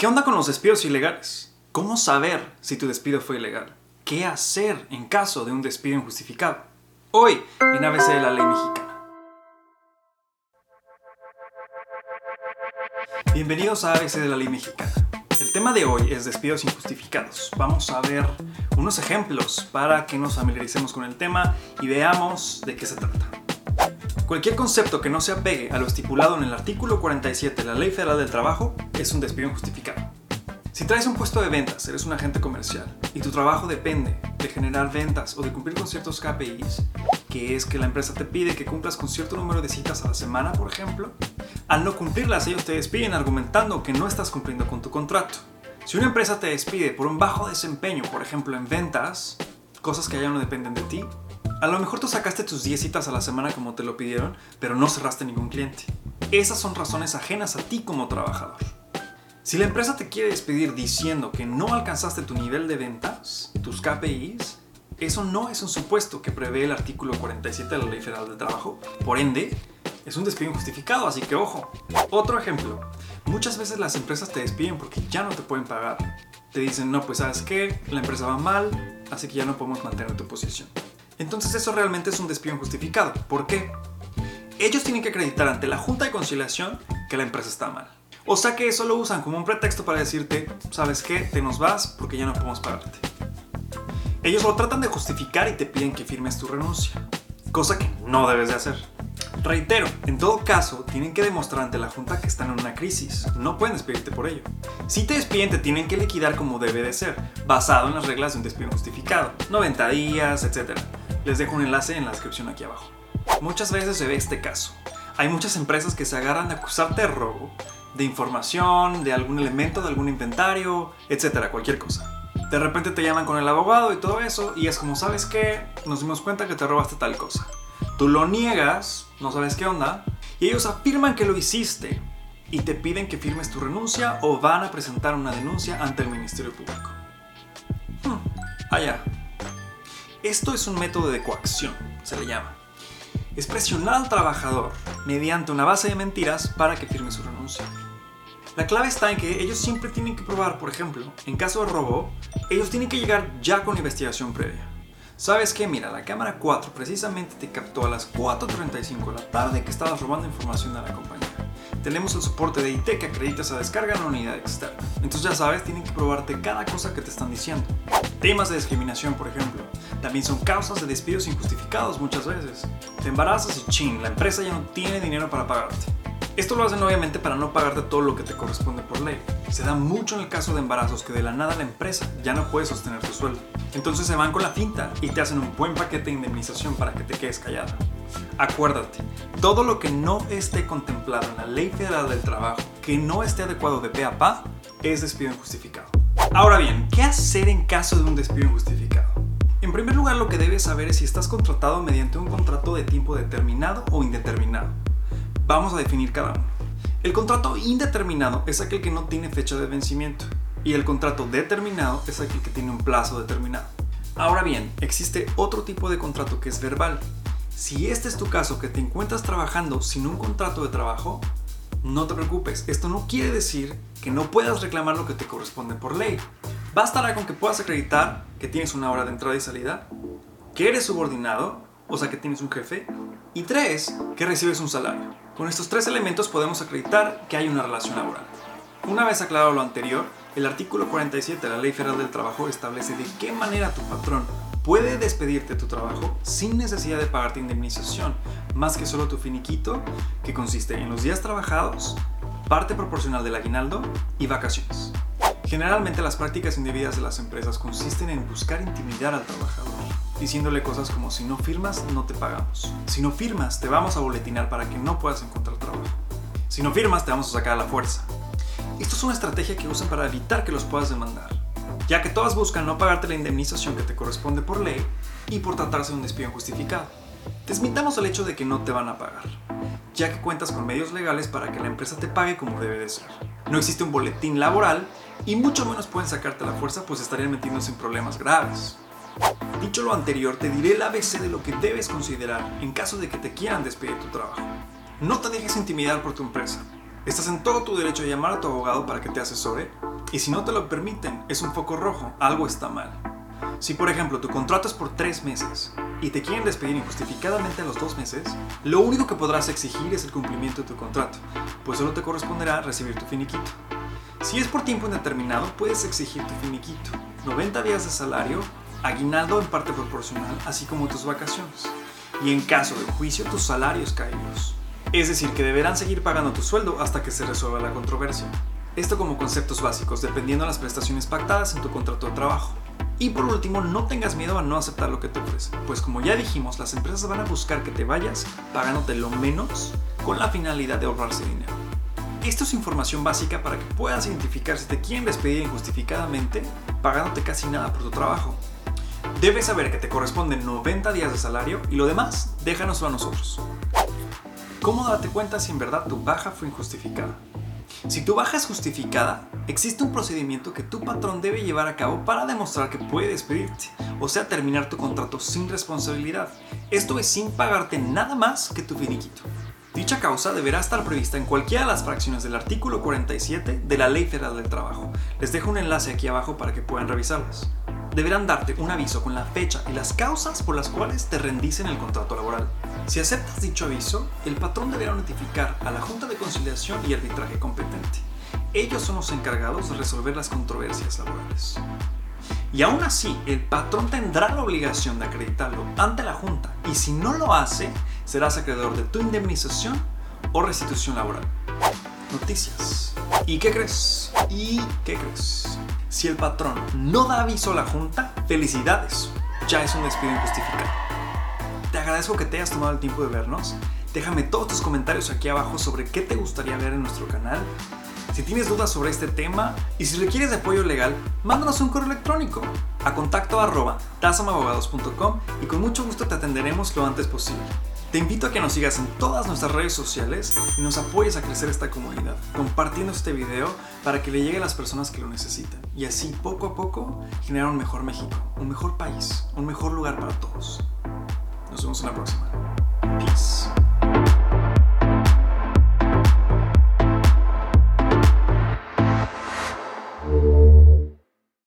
¿Qué onda con los despidos ilegales? ¿Cómo saber si tu despido fue ilegal? ¿Qué hacer en caso de un despido injustificado? Hoy, en ABC de la Ley Mexicana. Bienvenidos a ABC de la Ley Mexicana. El tema de hoy es despidos injustificados. Vamos a ver unos ejemplos para que nos familiaricemos con el tema y veamos de qué se trata. Cualquier concepto que no se apegue a lo estipulado en el artículo 47 de la Ley Federal del Trabajo es un despido injustificado. Si traes un puesto de ventas, eres un agente comercial y tu trabajo depende de generar ventas o de cumplir con ciertos KPIs, que es que la empresa te pide que cumplas con cierto número de citas a la semana, por ejemplo, al no cumplirlas ellos te despiden argumentando que no estás cumpliendo con tu contrato. Si una empresa te despide por un bajo desempeño, por ejemplo en ventas, cosas que ya no dependen de ti, a lo mejor tú sacaste tus 10 citas a la semana como te lo pidieron, pero no cerraste ningún cliente. Esas son razones ajenas a ti como trabajador. Si la empresa te quiere despedir diciendo que no alcanzaste tu nivel de ventas, tus KPIs, eso no es un supuesto que prevé el artículo 47 de la Ley Federal del Trabajo. Por ende, es un despido injustificado, así que ojo. Otro ejemplo. Muchas veces las empresas te despiden porque ya no te pueden pagar. Te dicen, no, pues sabes qué, la empresa va mal, así que ya no podemos mantener tu posición. Entonces eso realmente es un despido injustificado. ¿Por qué? Ellos tienen que acreditar ante la Junta de Conciliación que la empresa está mal. O sea que eso lo usan como un pretexto para decirte, ¿sabes qué? Te nos vas porque ya no podemos pagarte. Ellos lo tratan de justificar y te piden que firmes tu renuncia, cosa que no debes de hacer. Reitero, en todo caso, tienen que demostrar ante la Junta que están en una crisis. No pueden despedirte por ello. Si te despiden, te tienen que liquidar como debe de ser, basado en las reglas de un despido justificado. 90 días, etc. Les dejo un enlace en la descripción aquí abajo. Muchas veces se ve este caso. Hay muchas empresas que se agarran de acusarte de robo, de información, de algún elemento, de algún inventario, etcétera, cualquier cosa. De repente te llaman con el abogado y todo eso, y es como, ¿sabes qué? Nos dimos cuenta que te robaste tal cosa. Tú lo niegas, no sabes qué onda, y ellos afirman que lo hiciste y te piden que firmes tu renuncia o van a presentar una denuncia ante el Ministerio Público. Hmm, allá. Esto es un método de coacción, se le llama. Es presionar al trabajador mediante una base de mentiras para que firme su renuncia. La clave está en que ellos siempre tienen que probar, por ejemplo, en caso de robo, ellos tienen que llegar ya con investigación previa. ¿Sabes qué? Mira, la cámara 4 precisamente te captó a las 4.35 de la tarde que estabas robando información a la compañía. Tenemos el soporte de IT que acredita esa descarga en la unidad externa. Entonces ya sabes, tienen que probarte cada cosa que te están diciendo. Temas de discriminación, por ejemplo. También son causas de despidos injustificados muchas veces. Te embarazas y chin, la empresa ya no tiene dinero para pagarte. Esto lo hacen obviamente para no pagarte todo lo que te corresponde por ley. Se da mucho en el caso de embarazos que de la nada la empresa ya no puede sostener tu sueldo. Entonces se van con la finta y te hacen un buen paquete de indemnización para que te quedes callada. Acuérdate, todo lo que no esté contemplado en la Ley Federal del Trabajo, que no esté adecuado de pe a pa, es despido injustificado. Ahora bien, ¿qué hacer en caso de un despido injustificado? En primer lugar, lo que debes saber es si estás contratado mediante un contrato de tiempo determinado o indeterminado. Vamos a definir cada uno. El contrato indeterminado es aquel que no tiene fecha de vencimiento y el contrato determinado es aquel que tiene un plazo determinado. Ahora bien, existe otro tipo de contrato que es verbal. Si este es tu caso, que te encuentras trabajando sin un contrato de trabajo, no te preocupes, esto no quiere decir que no puedas reclamar lo que te corresponde por ley. Bastará con que puedas acreditar que tienes una hora de entrada y salida, que eres subordinado, o sea que tienes un jefe, y tres, que recibes un salario. Con estos tres elementos podemos acreditar que hay una relación laboral. Una vez aclarado lo anterior, el artículo 47 de la Ley Federal del Trabajo establece de qué manera tu patrón puede despedirte de tu trabajo sin necesidad de pagarte indemnización, más que solo tu finiquito, que consiste en los días trabajados, parte proporcional del aguinaldo y vacaciones. Generalmente las prácticas indebidas de las empresas consisten en buscar intimidar al trabajador, diciéndole cosas como si no firmas no te pagamos, si no firmas te vamos a boletinar para que no puedas encontrar trabajo, si no firmas te vamos a sacar a la fuerza. Esto es una estrategia que usan para evitar que los puedas demandar, ya que todas buscan no pagarte la indemnización que te corresponde por ley y por tratarse de un despido injustificado. Desmintamos el hecho de que no te van a pagar, ya que cuentas con medios legales para que la empresa te pague como debe de ser. No existe un boletín laboral y mucho menos pueden sacarte la fuerza pues estarían metiéndose en problemas graves. Dicho lo anterior, te diré el ABC de lo que debes considerar en caso de que te quieran despedir de tu trabajo. No te dejes intimidar por tu empresa. Estás en todo tu derecho a llamar a tu abogado para que te asesore y si no te lo permiten, es un foco rojo, algo está mal. Si por ejemplo tu contrato es por tres meses y te quieren despedir injustificadamente a los dos meses, lo único que podrás exigir es el cumplimiento de tu contrato, pues solo te corresponderá recibir tu finiquito. Si es por tiempo indeterminado, puedes exigir tu finiquito, 90 días de salario, aguinaldo en parte proporcional, así como tus vacaciones. Y en caso de juicio, tus salarios caídos. Es decir, que deberán seguir pagando tu sueldo hasta que se resuelva la controversia. Esto como conceptos básicos, dependiendo de las prestaciones pactadas en tu contrato de trabajo. Y por último, no tengas miedo a no aceptar lo que te ofrecen, pues como ya dijimos, las empresas van a buscar que te vayas pagándote lo menos con la finalidad de ahorrarse dinero. Esto es información básica para que puedas identificar si te quieren despedir injustificadamente pagándote casi nada por tu trabajo. Debes saber que te corresponden 90 días de salario y lo demás déjanoslo a nosotros. ¿Cómo darte cuenta si en verdad tu baja fue injustificada? Si tu baja es justificada, existe un procedimiento que tu patrón debe llevar a cabo para demostrar que puede despedirte, o sea, terminar tu contrato sin responsabilidad. Esto es sin pagarte nada más que tu finiquito. Dicha causa deberá estar prevista en cualquiera de las fracciones del artículo 47 de la Ley Federal del Trabajo. Les dejo un enlace aquí abajo para que puedan revisarlas deberán darte un aviso con la fecha y las causas por las cuales te rendicen el contrato laboral. Si aceptas dicho aviso, el patrón deberá notificar a la Junta de Conciliación y Arbitraje competente. Ellos son los encargados de resolver las controversias laborales. Y aún así, el patrón tendrá la obligación de acreditarlo ante la Junta y si no lo hace, serás acreedor de tu indemnización o restitución laboral. Noticias. ¿Y qué crees? ¿Y qué crees? Si el patrón no da aviso a la junta, felicidades, ya es un despido injustificado. Te agradezco que te hayas tomado el tiempo de vernos. Déjame todos tus comentarios aquí abajo sobre qué te gustaría ver en nuestro canal. Si tienes dudas sobre este tema y si requieres de apoyo legal, mándanos un correo electrónico a contacto arroba y con mucho gusto te atenderemos lo antes posible. Te invito a que nos sigas en todas nuestras redes sociales y nos apoyes a crecer esta comunidad, compartiendo este video para que le llegue a las personas que lo necesitan y así poco a poco generar un mejor México, un mejor país, un mejor lugar para todos. Nos vemos en la próxima. Peace.